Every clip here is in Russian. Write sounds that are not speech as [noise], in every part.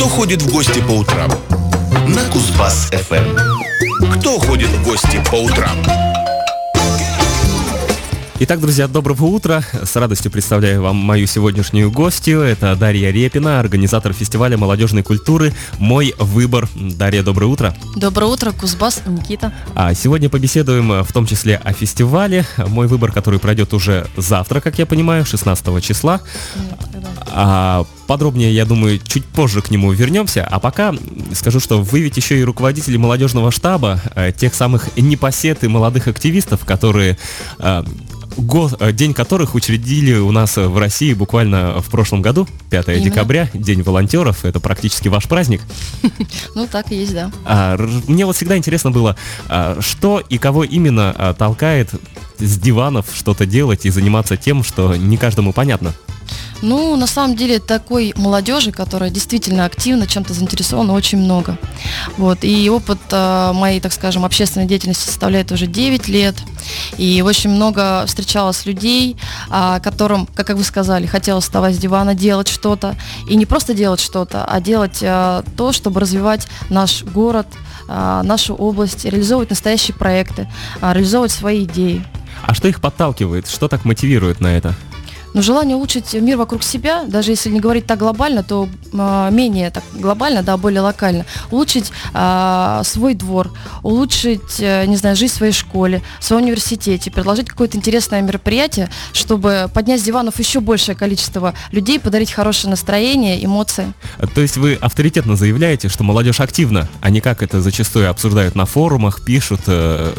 Кто ходит в гости по утрам? На Кузбасс-ФМ. Кто ходит в гости по утрам? Итак, друзья, доброго утра. С радостью представляю вам мою сегодняшнюю гостью. Это Дарья Репина, организатор фестиваля молодежной культуры «Мой выбор». Дарья, доброе утро. Доброе утро, Кузбасс, Никита. А сегодня побеседуем э, в том числе о фестивале «Мой выбор», который пройдет уже завтра, как я понимаю, 16 числа. А подробнее, я думаю, чуть позже к нему вернемся. А пока скажу, что вы ведь еще и руководители молодежного штаба, э, тех самых непосед и молодых активистов, которые э, год, э, день которых учредили у нас в России буквально в прошлом году, 5 Именно. декабря, День волонтеров, это практически ваш праздник. [laughs] Ну, так и есть, да. А, мне вот всегда интересно было, а, что и кого именно а, толкает с диванов что-то делать и заниматься тем, что не каждому понятно. Ну, на самом деле, такой молодежи, которая действительно активно чем-то заинтересована, очень много. Вот. И опыт э, моей, так скажем, общественной деятельности составляет уже 9 лет. И очень много встречалось людей, э, которым, как вы сказали, хотелось вставать с дивана, делать что-то. И не просто делать что-то, а делать э, то, чтобы развивать наш город, э, нашу область, реализовывать настоящие проекты, э, реализовывать свои идеи. А что их подталкивает? Что так мотивирует на это? Но желание улучшить мир вокруг себя, даже если не говорить так глобально, то э, менее так глобально, да, более локально, улучшить э, свой двор, улучшить, э, не знаю, жизнь в своей школе, в своем университете, предложить какое-то интересное мероприятие, чтобы поднять с диванов еще большее количество людей, подарить хорошее настроение, эмоции. То есть вы авторитетно заявляете, что молодежь активна, а не как это зачастую обсуждают на форумах, пишут, э,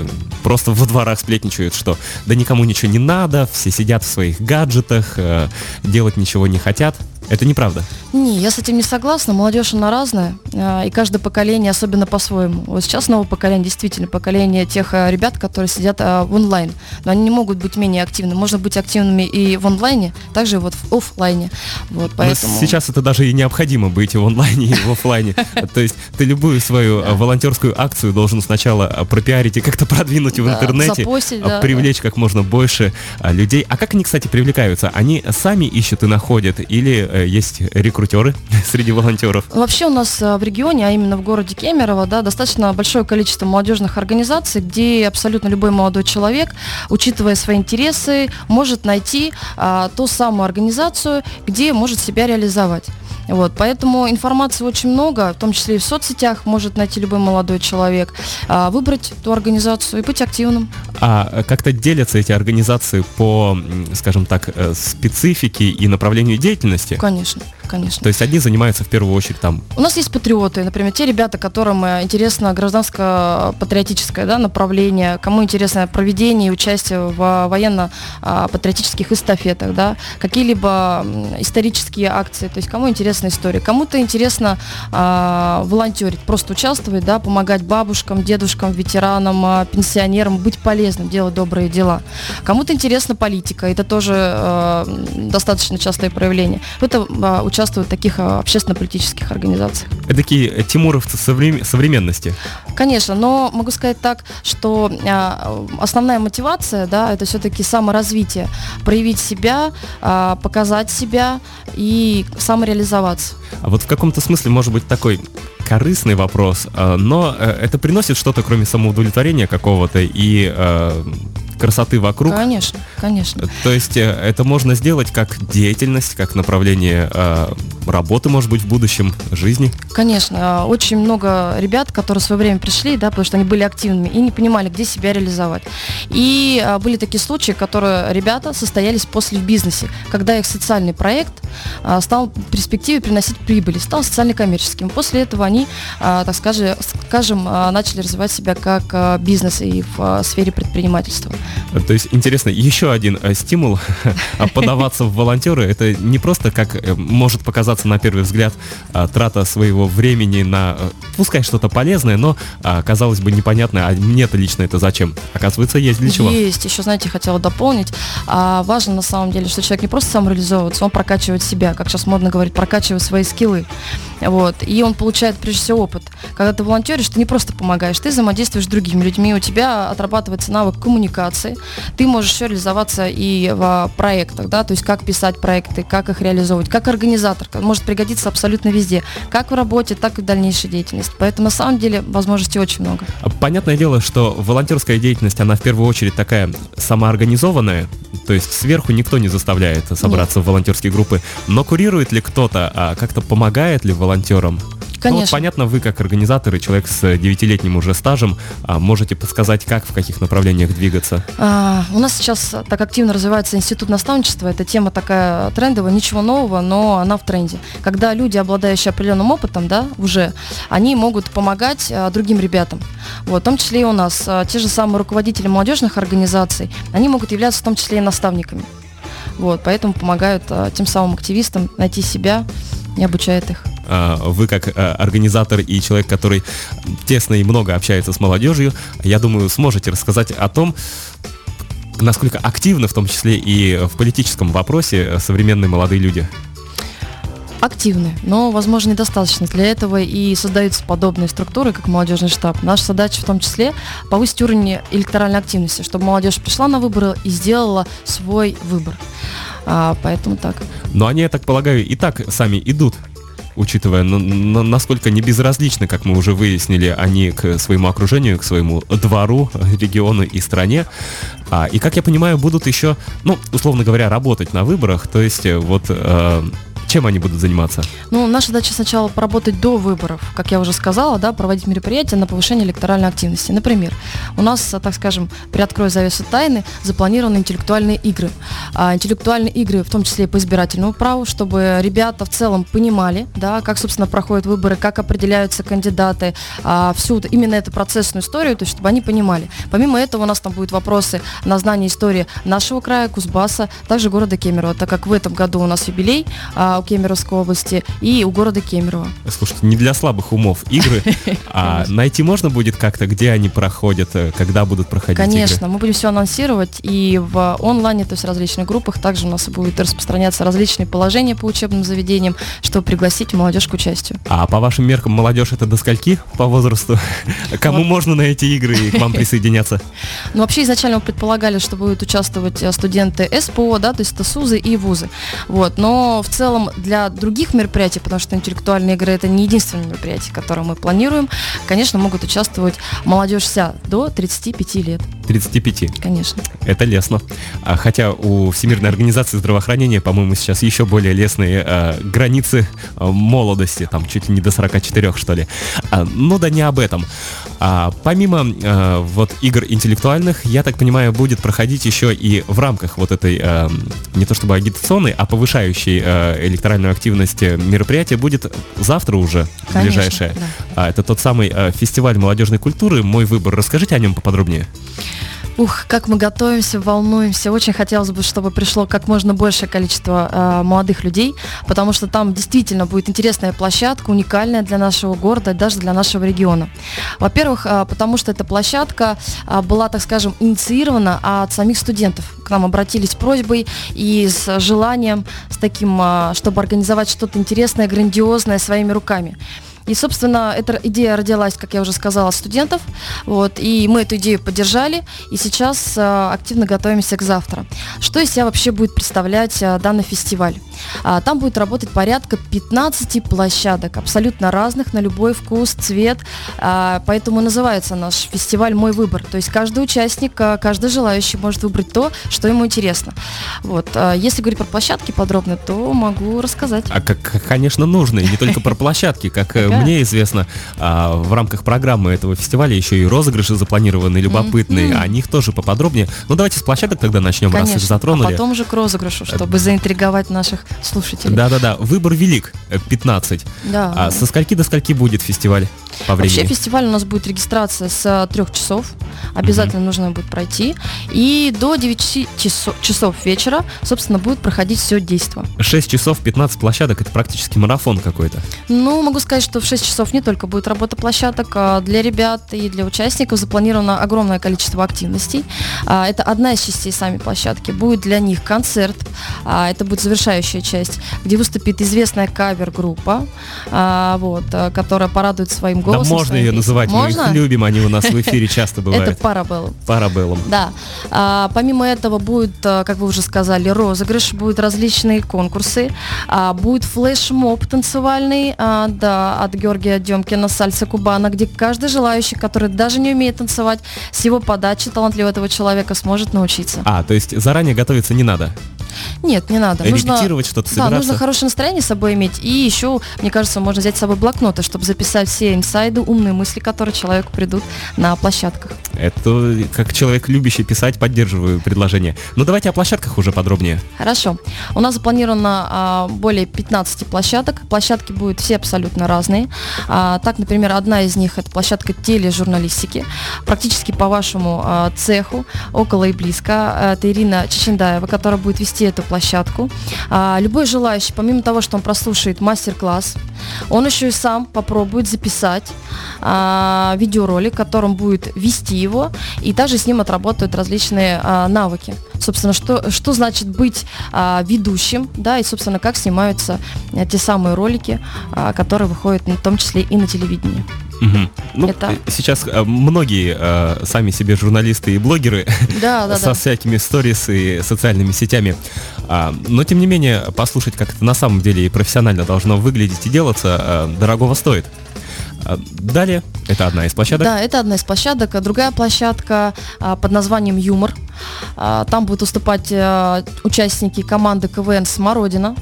просто во дворах сплетничают, что да никому ничего не надо, все сидят в своих гаджетах, э, делать ничего не хотят. Это неправда. Не, я с этим не согласна. Молодежь, она разная. А, и каждое поколение особенно по-своему. Вот сейчас новое поколение, действительно, поколение тех а, ребят, которые сидят а, в онлайн. Но они не могут быть менее активны. Можно быть активными и в онлайне, также вот в офлайне. Вот, поэтому... сейчас это даже и необходимо быть и в онлайне, и в офлайне. То есть ты любую свою волонтерскую акцию должен сначала пропиарить и как-то продвинуть в интернете, привлечь как можно больше людей. А как они, кстати, привлекаются? Они сами ищут и находят или э, есть рекрутеры [laughs] среди волонтеров? Вообще у нас э, в регионе, а именно в городе Кемерово, да, достаточно большое количество молодежных организаций, где абсолютно любой молодой человек, учитывая свои интересы, может найти а, ту самую организацию, где может себя реализовать. Вот, поэтому информации очень много, в том числе и в соцсетях может найти любой молодой человек, а, выбрать ту организацию и быть активным. А как-то делятся эти организации по, скажем так, э, специфике и направлению деятельности? Конечно конечно. То есть одни занимаются в первую очередь там? У нас есть патриоты, например, те ребята, которым э, интересно гражданско-патриотическое да, направление, кому интересно проведение и участие в военно-патриотических эстафетах, да, какие-либо исторические акции, то есть кому интересна история, кому-то интересно а, волонтерить, просто участвовать, да, помогать бабушкам, дедушкам, ветеранам, а, пенсионерам, быть полезным, делать добрые дела. Кому-то интересна политика, это тоже а, достаточно частое проявление. Это а, участвовать участвуют в таких а, общественно-политических организациях. Это такие э, тимуровцы современности? Конечно, но могу сказать так, что а, основная мотивация, да, это все-таки саморазвитие, проявить себя, а, показать себя и самореализоваться. А вот в каком-то смысле может быть такой корыстный вопрос, но э, это приносит что-то, кроме самоудовлетворения какого-то и красоты вокруг. Конечно, конечно. То есть э, это можно сделать как деятельность, как направление э, работы, может быть, в будущем жизни? Конечно. Очень много ребят, которые в свое время пришли, да, потому что они были активными и не понимали, где себя реализовать. И были такие случаи, которые ребята состоялись после в бизнесе, когда их социальный проект стал в перспективе приносить прибыли, стал социально-коммерческим. После этого они, так скажем, скажем начали развивать себя как бизнес и в сфере предпринимательства. То есть, интересно, еще один [laughs] а, стимул подаваться в волонтеры, это не просто как э, может показаться на первый взгляд а, трата своего времени на, э, пускай что-то полезное, но, а, казалось бы, непонятно, а мне-то лично это зачем? Оказывается, есть для чего. Есть, еще, знаете, хотела дополнить. Важно на самом деле, что человек не просто самореализовывается, он прокачивает себя, как сейчас модно говорить, прокачивает свои скиллы. Вот. И он получает, прежде всего, опыт. Когда ты волонтеришь, ты не просто помогаешь, ты взаимодействуешь с другими людьми, у тебя отрабатывается навык коммуникации, ты можешь еще реализоваться и в проектах, да, то есть как писать проекты, как их реализовывать, как организатор, может пригодиться абсолютно везде, как в работе, так и в дальнейшей деятельности. Поэтому на самом деле возможностей очень много. Понятное дело, что волонтерская деятельность, она в первую очередь такая самоорганизованная, то есть сверху никто не заставляет собраться Нет. в волонтерские группы, но курирует ли кто-то, а как-то помогает ли волонтерам? Конечно. Ну, вот, понятно, вы как организатор и человек с девятилетним уже стажем а, можете подсказать, как, в каких направлениях двигаться? А, у нас сейчас так активно развивается институт наставничества. Это тема такая трендовая, ничего нового, но она в тренде. Когда люди, обладающие определенным опытом, да, уже, они могут помогать а, другим ребятам. Вот, в том числе и у нас. А, те же самые руководители молодежных организаций, они могут являться в том числе и наставниками. Вот, поэтому помогают а, тем самым активистам найти себя и обучают их. А, вы как а, организатор и человек, который тесно и много общается с молодежью, я думаю, сможете рассказать о том, насколько активны, в том числе и в политическом вопросе, современные молодые люди активны, но, возможно, недостаточно. Для этого и создаются подобные структуры, как молодежный штаб. Наша задача в том числе повысить уровень электоральной активности, чтобы молодежь пришла на выборы и сделала свой выбор. А, поэтому так. Но они, я так полагаю, и так сами идут учитывая, насколько не безразличны, как мы уже выяснили, они к своему окружению, к своему двору, региону и стране. А, и, как я понимаю, будут еще, ну, условно говоря, работать на выборах, то есть э, вот э, чем они будут заниматься? Ну, наша задача сначала поработать до выборов, как я уже сказала, да, проводить мероприятия на повышение электоральной активности. Например, у нас, так скажем, приоткрою завесу тайны, запланированы интеллектуальные игры. А, интеллектуальные игры, в том числе и по избирательному праву, чтобы ребята в целом понимали, да, как, собственно, проходят выборы, как определяются кандидаты, а, всю именно эту процессную историю, то есть чтобы они понимали. Помимо этого у нас там будут вопросы на знание истории нашего края, Кузбасса, также города Кемерово, так как в этом году у нас юбилей, а, у Кемеровской области и у города Кемерово. Слушайте, не для слабых умов игры, [laughs] а найти можно будет как-то, где они проходят, э, когда будут проходить Конечно, мы будем все анонсировать и в онлайне, то есть в различных группах, также у нас будет распространяться различные положения по учебным заведениям, чтобы пригласить молодежь к участию. А по вашим меркам молодежь это до скольки по возрасту? [laughs] Кому вот. можно на эти игры и к вам [laughs] присоединяться? Ну, вообще изначально мы предполагали, что будут участвовать э, студенты СПО, да, то есть это СУЗы и ВУЗы. Вот, но в целом для других мероприятий, потому что интеллектуальные игры это не единственное мероприятие, которое мы планируем, конечно, могут участвовать молодежь вся до 35 лет. 35? Конечно. Это лестно. А, хотя у Всемирной организации здравоохранения, по-моему, сейчас еще более лестные а, границы а, молодости, там чуть ли не до 44, что ли. А, ну да не об этом. А, помимо а, вот игр интеллектуальных, я так понимаю, будет проходить еще и в рамках вот этой а, не то чтобы агитационной, а повышающей а, электоральную активность мероприятия будет завтра уже, Конечно, ближайшее. Да. А, это тот самый а, фестиваль молодежной культуры «Мой выбор». Расскажите о нем поподробнее. Ух, как мы готовимся, волнуемся. Очень хотелось бы, чтобы пришло как можно большее количество э, молодых людей, потому что там действительно будет интересная площадка, уникальная для нашего города, даже для нашего региона. Во-первых, э, потому что эта площадка э, была, так скажем, инициирована от самих студентов. К нам обратились с просьбой и с желанием, с таким, э, чтобы организовать что-то интересное, грандиозное своими руками. И, собственно, эта идея родилась, как я уже сказала, студентов. Вот, и мы эту идею поддержали, и сейчас а, активно готовимся к завтра. Что из себя вообще будет представлять а, данный фестиваль? А, там будет работать порядка 15 площадок, абсолютно разных, на любой вкус, цвет. А, поэтому называется наш фестиваль «Мой выбор». То есть каждый участник, а, каждый желающий может выбрать то, что ему интересно. Вот. Если говорить про площадки подробно, то могу рассказать. А как, конечно, нужно, и не только про площадки, как э, мне известно, в рамках программы этого фестиваля еще и розыгрыши запланированы, любопытные, о них тоже поподробнее. Ну давайте с площадок тогда начнем, раз их затронули. А потом уже к розыгрышу, чтобы заинтриговать наших слушателей. Да-да-да, выбор велик, 15. Да. А со скольки до скольки будет фестиваль? по времени? Вообще фестиваль у нас будет регистрация с трех часов. Обязательно нужно будет пройти. И до 9 часов, часов вечера, собственно, будет проходить все действо. 6 часов 15 площадок, это практически марафон какой-то. Ну, могу сказать, что в 6 часов не только будет работа площадок, а для ребят и для участников запланировано огромное количество активностей. А, это одна из частей сами площадки. Будет для них концерт, а, это будет завершающая часть, где выступит известная кавер-группа, вот, которая порадует своим голосом. Да можно ее называть, можно? мы их любим, они у нас в эфире [laughs] часто бывают. Это Парабеллум. Парабеллум. Да. А, помимо этого будет, а, как вы уже сказали, розыгрыш, будут различные конкурсы, а, будет флеш-моб танцевальный, а, да, от Георгия Демкина «Сальса Кубана», где каждый желающий, который даже не умеет танцевать, с его подачи талантливого этого человека сможет научиться. А, то есть заранее готовиться не надо? Нет, не надо. Репетировать что-то, собираться? Да, нужно хорошее настроение с собой иметь. И еще, мне кажется, можно взять с собой блокноты, чтобы записать все инсайды, умные мысли, которые человеку придут на площадках. Это как человек, любящий писать, поддерживаю предложение. Ну давайте о площадках уже подробнее. Хорошо. У нас запланировано а, более 15 площадок. Площадки будут все абсолютно разные. А, так, например, одна из них это площадка тележурналистики. Практически по вашему а, цеху, около и близко. Это Ирина Чечендаева, которая будет вести эту площадку. А, любой желающий, помимо того, что он прослушает мастер-класс, он еще и сам попробует записать а, видеоролик, которым будет вести его, и также с ним отработают различные а, навыки. Собственно, что, что значит быть ведущим, да, и, собственно, как снимаются а, те самые ролики, которые выходят в том числе и на телевидении. Угу. Ну, это... Сейчас а, многие а, сами себе журналисты и блогеры да, да, [laughs] со да. всякими сторис и социальными сетями. А, но, тем не менее, послушать, как это на самом деле и профессионально должно выглядеть и делаться, а, дорогого стоит. А, далее, это одна из площадок. Да, это одна из площадок. Другая площадка а, под названием «Юмор». А, там будут выступать а, участники команды КВН «Смородина».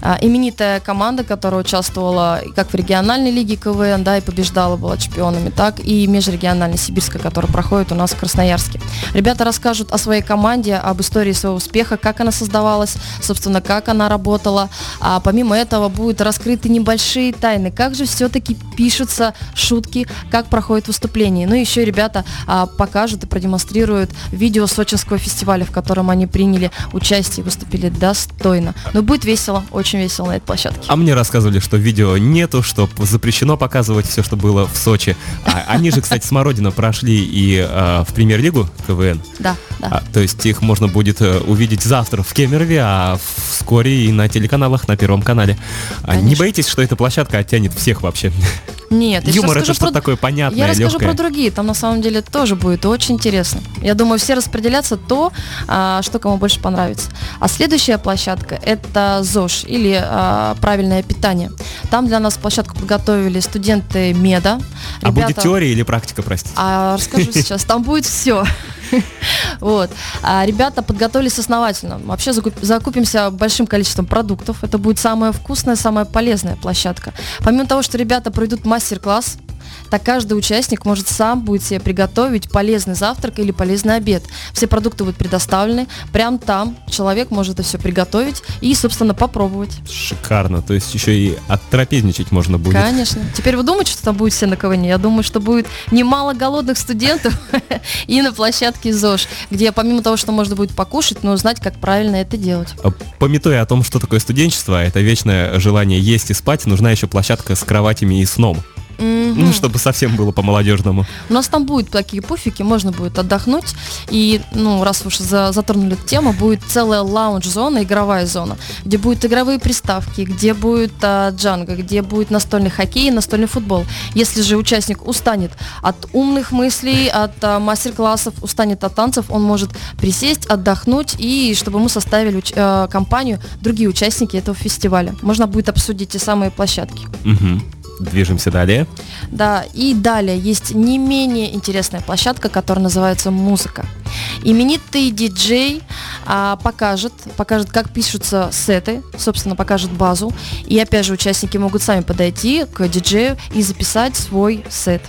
А, именитая команда, которая участвовала как в региональной лиге КВН, да, и побеждала, была чемпионами, так и межрегиональной сибирской, которая проходит у нас в Красноярске. Ребята расскажут о своей команде, об истории своего успеха, как она создавалась, собственно, как она работала. А помимо этого будут раскрыты небольшие тайны, как же все-таки пишутся шутки, как проходит выступление. Ну и еще ребята а, покажут и продемонстрируют видео Сочинского фестиваля, в котором они приняли участие и выступили достойно. Но будет весело, очень очень весело на этой площадке. А мне рассказывали, что видео нету, что запрещено показывать все, что было в Сочи. А, они же, кстати, Смородина прошли и а, в премьер-лигу КВН. Да, да. А, то есть их можно будет а, увидеть завтра в Кемерове, а вскоре и на телеканалах, на Первом канале. А, не боитесь, что эта площадка оттянет всех вообще? Нет, юмор это что-то такое понятное, Я расскажу легкое. про другие, там на самом деле тоже будет очень интересно. Я думаю, все распределятся то, а, что кому больше понравится. А следующая площадка это ЗОЖ или а, правильное питание. Там для нас площадку подготовили студенты МЕДа. А будет теория или практика, простите? А, расскажу [laughs] сейчас. Там будет все. Вот. А ребята подготовились основательно. Вообще закупимся большим количеством продуктов. Это будет самая вкусная, самая полезная площадка. Помимо того, что ребята пройдут мастер-класс, так каждый участник может сам будет себе приготовить полезный завтрак или полезный обед. Все продукты будут предоставлены. Прям там человек может это все приготовить и, собственно, попробовать. Шикарно. То есть еще и оттрапезничать можно будет. Конечно. Теперь вы думаете, что там будет все на КВН? Я думаю, что будет немало голодных студентов [laughs] и на площадке ЗОЖ, где помимо того, что можно будет покушать, но узнать, как правильно это делать. А, пометуя о том, что такое студенчество, это вечное желание есть и спать, нужна еще площадка с кроватями и сном. Mm-hmm. Ну, чтобы совсем было по-молодежному. У нас там будут такие пуфики, можно будет отдохнуть. И, ну, раз уж за, затронули эту тему, будет целая лаунж-зона, игровая зона, где будут игровые приставки, где будет а, джанга, где будет настольный хоккей и настольный футбол. Если же участник устанет от умных мыслей, от а, мастер-классов, устанет от танцев, он может присесть, отдохнуть и чтобы мы составили а, компанию другие участники этого фестиваля. Можно будет обсудить те самые площадки. Угу. Движемся далее. Да, и далее есть не менее интересная площадка, которая называется «Музыка». Именитый диджей а, покажет, покажет, как пишутся сеты, собственно, покажет базу. И опять же, участники могут сами подойти к диджею и записать свой сет.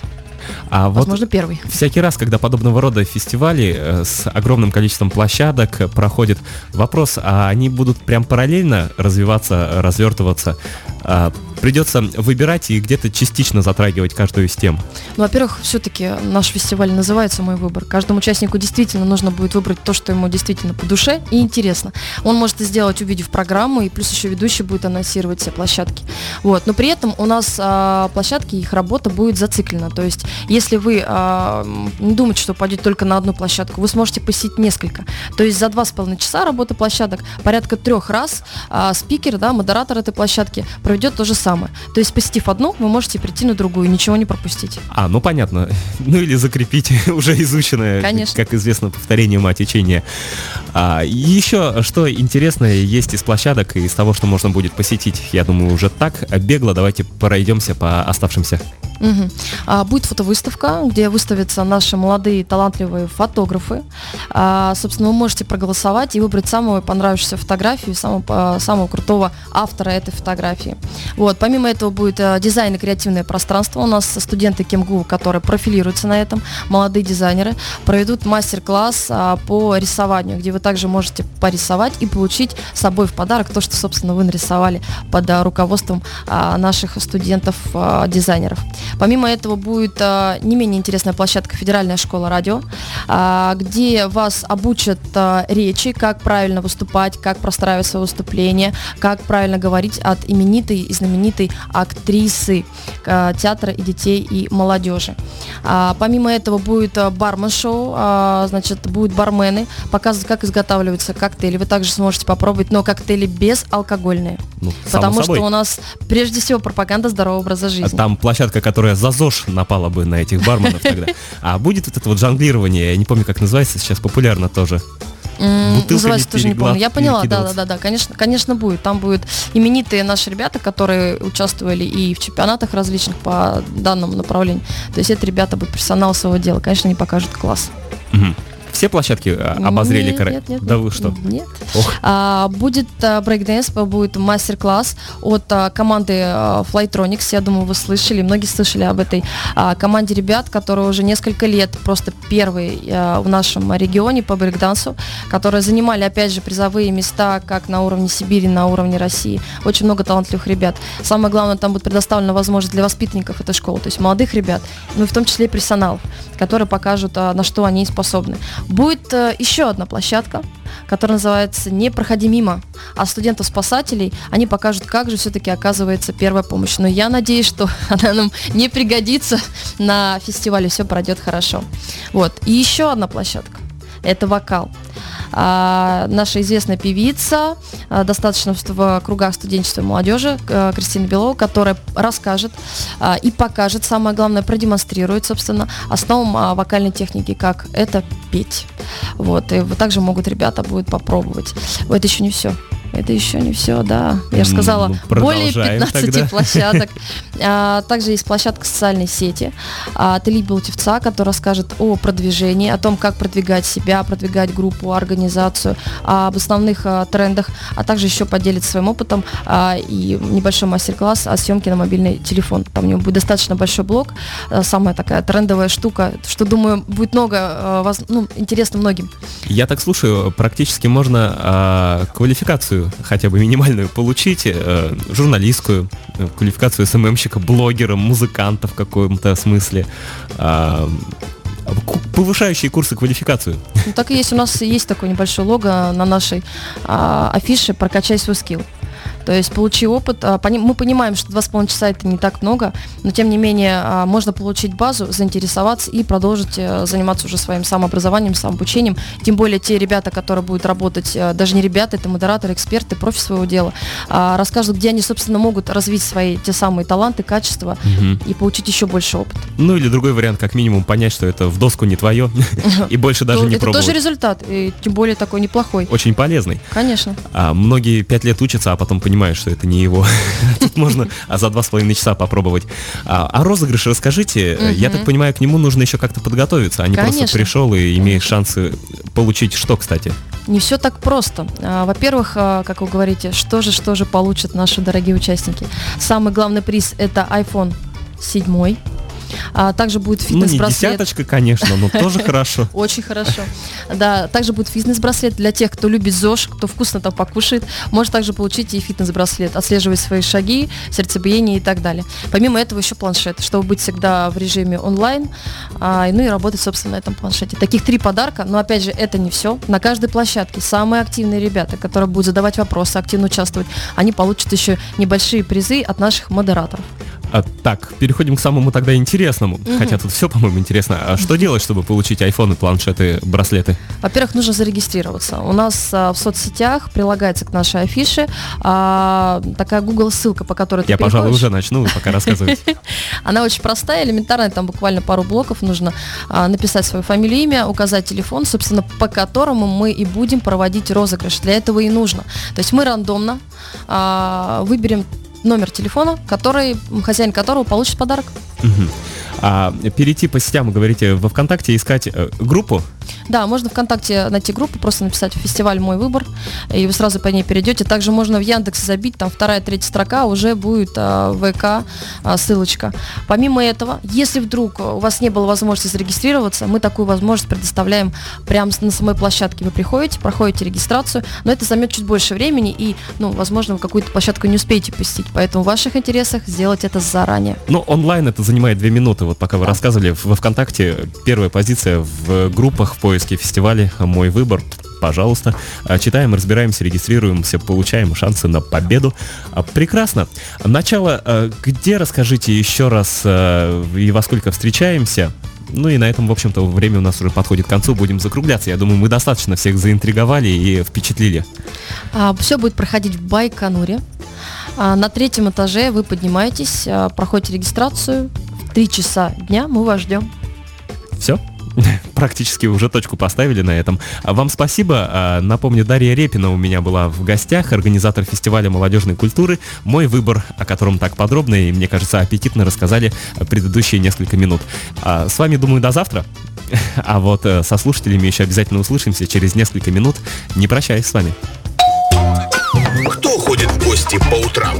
А Возможно, вот первый. Всякий раз, когда подобного рода фестивали э, с огромным количеством площадок проходит вопрос, а они будут прям параллельно развиваться, развертываться? А, придется выбирать и где-то частично затрагивать каждую из тем. Ну, во-первых, все-таки наш фестиваль называется «Мой выбор». Каждому участнику действительно нужно будет выбрать то, что ему действительно по душе и интересно. Он может это сделать, увидев программу, и плюс еще ведущий будет анонсировать все площадки. Вот. Но при этом у нас а, площадки, их работа будет зациклена. То есть, если вы а, не думаете, что пойдете только на одну площадку, вы сможете посетить несколько. То есть за два с половиной часа работы площадок порядка трех раз а, спикер, да, модератор этой площадки проведет то же самое. То есть посетив одну, вы можете прийти на другую, ничего не пропустить. А, ну понятно. [laughs] Ну или закрепить [laughs] уже изученное, Конечно. как известно, повторение мать учения. А, еще что интересное есть из площадок и из того, что можно будет посетить, я думаю, уже так. Бегло давайте пройдемся по оставшимся. Мгм. А, будет фотовыставка, где выставятся наши молодые талантливые фотографы. А, собственно, вы можете проголосовать и выбрать самую понравившуюся фотографию, самого, а, самого крутого автора этой фотографии. Вот. Помимо этого будет а, дизайн и креативное пространство. У нас студенты КемГУ, которые профилируются на этом, молодые дизайнеры, проведут мастер-класс а, по рисованию, где вы также можете порисовать и получить с собой в подарок то, что, собственно, вы нарисовали под а, руководством а, наших студентов-дизайнеров. Помимо этого будет а, не менее интересная площадка Федеральная школа радио, а, где вас обучат а, речи, как правильно выступать, как простраивать свое выступление, как правильно говорить от именитой и знаменитой актрисы а, театра и детей и молодежи. А, помимо этого будет а, бармен-шоу, а, значит, будут бармены, показывать, как изготавливаются коктейли. Вы также сможете попробовать, но коктейли безалкогольные. Ну, Потому собой. что у нас прежде всего пропаганда здорового образа жизни. Там площадка, которая за ЗОЖ напала бы на этих барменов тогда. [laughs] А будет вот это вот жонглирование, я не помню, как называется, сейчас популярно тоже. Бутылками Называется тоже не помню. Я поняла, да, да, да, да, конечно, конечно будет. Там будут именитые наши ребята, которые участвовали и в чемпионатах различных по данному направлению. То есть это ребята будут профессионалы своего дела. Конечно, они покажут класс. Мгм. Все площадки а, обозрели? Нет, нет, нет, да нет, вы что? Нет. Ох. А, будет а, брейкдэнс, будет мастер-класс от а, команды а, Flytronics. Я думаю, вы слышали, многие слышали об этой а, команде ребят, которые уже несколько лет просто первые а, в нашем регионе по брейкдансу, которые занимали, опять же, призовые места как на уровне Сибири, на уровне России. Очень много талантливых ребят. Самое главное, там будет предоставлена возможность для воспитанников этой школы, то есть молодых ребят, ну и в том числе и профессионалов, которые покажут, а, на что они способны. Будет э, еще одна площадка, которая называется «Не проходи мимо», а студентов-спасателей они покажут, как же все-таки оказывается первая помощь. Но я надеюсь, что [laughs] она нам не пригодится на фестивале, все пройдет хорошо. Вот. И еще одна площадка. Это вокал. А, наша известная певица, а, достаточно в, кругах студенчества и молодежи, э, Кристина Белова, которая расскажет а, и покажет, самое главное, продемонстрирует, собственно, основам а, вокальной техники, как это петь. Вот, и вот также могут ребята будут попробовать. Вот еще не все. Это еще не все, да. Я же Ну, сказала, более продолжаем 15 тогда. [laughs] площадок. А, также есть площадка социальной сети а, от Ильи Белтевца, который расскажет о продвижении, о том, как продвигать себя, продвигать группу, организацию, а, об основных а, трендах, а также еще поделится своим опытом а, и небольшой мастер-класс о съемке на мобильный телефон. Там у него будет достаточно большой блог, а, самая такая трендовая штука, что, думаю, будет много, а, воз- ну, интересно многим. Я так слушаю, практически можно а, квалификацию хотя бы минимальную получить, э, журналистскую, э, квалификацию СММщика, блогера, музыканта в каком-то смысле, а, повышающие курсы квалификацию. Ну, так и есть. У нас есть такое небольшое лого на нашей а, афише «Прокачай свой скилл». То есть получи опыт. а, Мы понимаем, что 2,5 часа это не так много, но тем не менее а, можно получить базу, заинтересоваться и продолжить э, заниматься уже своим самообразованием, самообучением. Тем более те ребята, которые будут работать, э, даже не ребята, это модераторы, эксперты, профи своего дела, а, расскажут, где они, собственно, могут развить свои те самые таланты, качества и получить еще больше опыта. Ну или другой вариант, как минимум понять, что это в доску не твое, [laughs] и больше даже Ну, не это пробовать. тоже результат, и тем более такой неплохой. Очень полезный. Конечно. Многие пять лет учатся, а потом понимают, что это не его. [laughs] Тут можно а за два с половиной часа попробовать. А, розыгрыш расскажите. Я так понимаю, к нему нужно еще как-то подготовиться, а не просто пришел и имеешь шансы получить что, кстати? Не все так просто. А, Во-первых, а, как вы говорите, что же, что же получат наши дорогие участники? Самый главный приз это iPhone 7. А, также будет Ну, не фитнес-браслет. десяточка, конечно, но тоже [laughs] хорошо. Очень хорошо. Да, также будет фитнес-браслет для тех, кто любит ЗОЖ, кто вкусно там покушает. Может также получить и фитнес-браслет, отслеживать свои шаги, сердцебиение и так далее. Помимо этого еще планшет, чтобы быть всегда в режиме онлайн, а, ну и работать, собственно, на этом планшете. Таких три подарка, но опять же, это не все. На каждой площадке самые активные ребята, которые будут задавать вопросы, активно участвовать, они получат еще небольшие призы от наших модераторов. А, так, переходим к самому тогда интересному. Хотя тут все, по-моему, интересно. А что делать, чтобы получить айфоны, планшеты, браслеты? Во-первых, нужно зарегистрироваться. У нас а, в соцсетях прилагается к нашей афише а, такая Google ссылка, по которой ты Я, пожалуй, уже начну, вы пока рассказывайте. [laughs] Она очень простая, элементарная, там буквально пару блоков нужно а, написать свою фамилию, имя, указать телефон, собственно, по которому мы и будем проводить розыгрыш. Для этого и нужно. То есть мы рандомно а, выберем номер телефона, который, хозяин которого получит подарок. Мгм. А перейти по сетям, говорите, во ВКонтакте искать э, группу? Да, можно ВКонтакте найти группу, просто написать «Фестиваль Мой выбор», и вы сразу по ней перейдете. Также можно в Яндекс забить, там вторая, третья строка, уже будет а, ВК а, ссылочка. Помимо этого, если вдруг у вас не было возможности зарегистрироваться, мы такую возможность предоставляем прямо на самой площадке. Вы приходите, проходите регистрацию, но это займет чуть больше времени, и, ну, возможно, вы какую-то площадку не успеете посетить, поэтому в ваших интересах сделать это заранее. Ну, онлайн это занимает две минуты. Вот пока вы рассказывали, во ВКонтакте первая позиция в группах в поиске фестиваля «Мой выбор». Пожалуйста, А, читаем, разбираемся, регистрируемся, получаем шансы на победу. А, Прекрасно. Начало а, где, расскажите еще раз, а, и во сколько встречаемся? Ну и на этом, в общем-то, время у нас уже подходит к концу, будем закругляться. Я думаю, мы достаточно всех заинтриговали и впечатлили. все будет проходить в Байконуре. А, на третьем этаже вы поднимаетесь, а, проходите регистрацию. Три часа дня мы вас ждем. Все? [laughs] Практически уже точку поставили на этом. А Вам спасибо. А, Напомню, Дарья Репина у меня была в гостях, организатор фестиваля молодежной культуры. Мой выбор, о котором так подробно и, мне кажется, аппетитно рассказали предыдущие несколько минут. А, С вами, думаю, до завтра. [laughs] А вот э, со слушателями еще обязательно услышимся через несколько минут. Не прощаюсь с вами. Кто ходит в гости по утрам?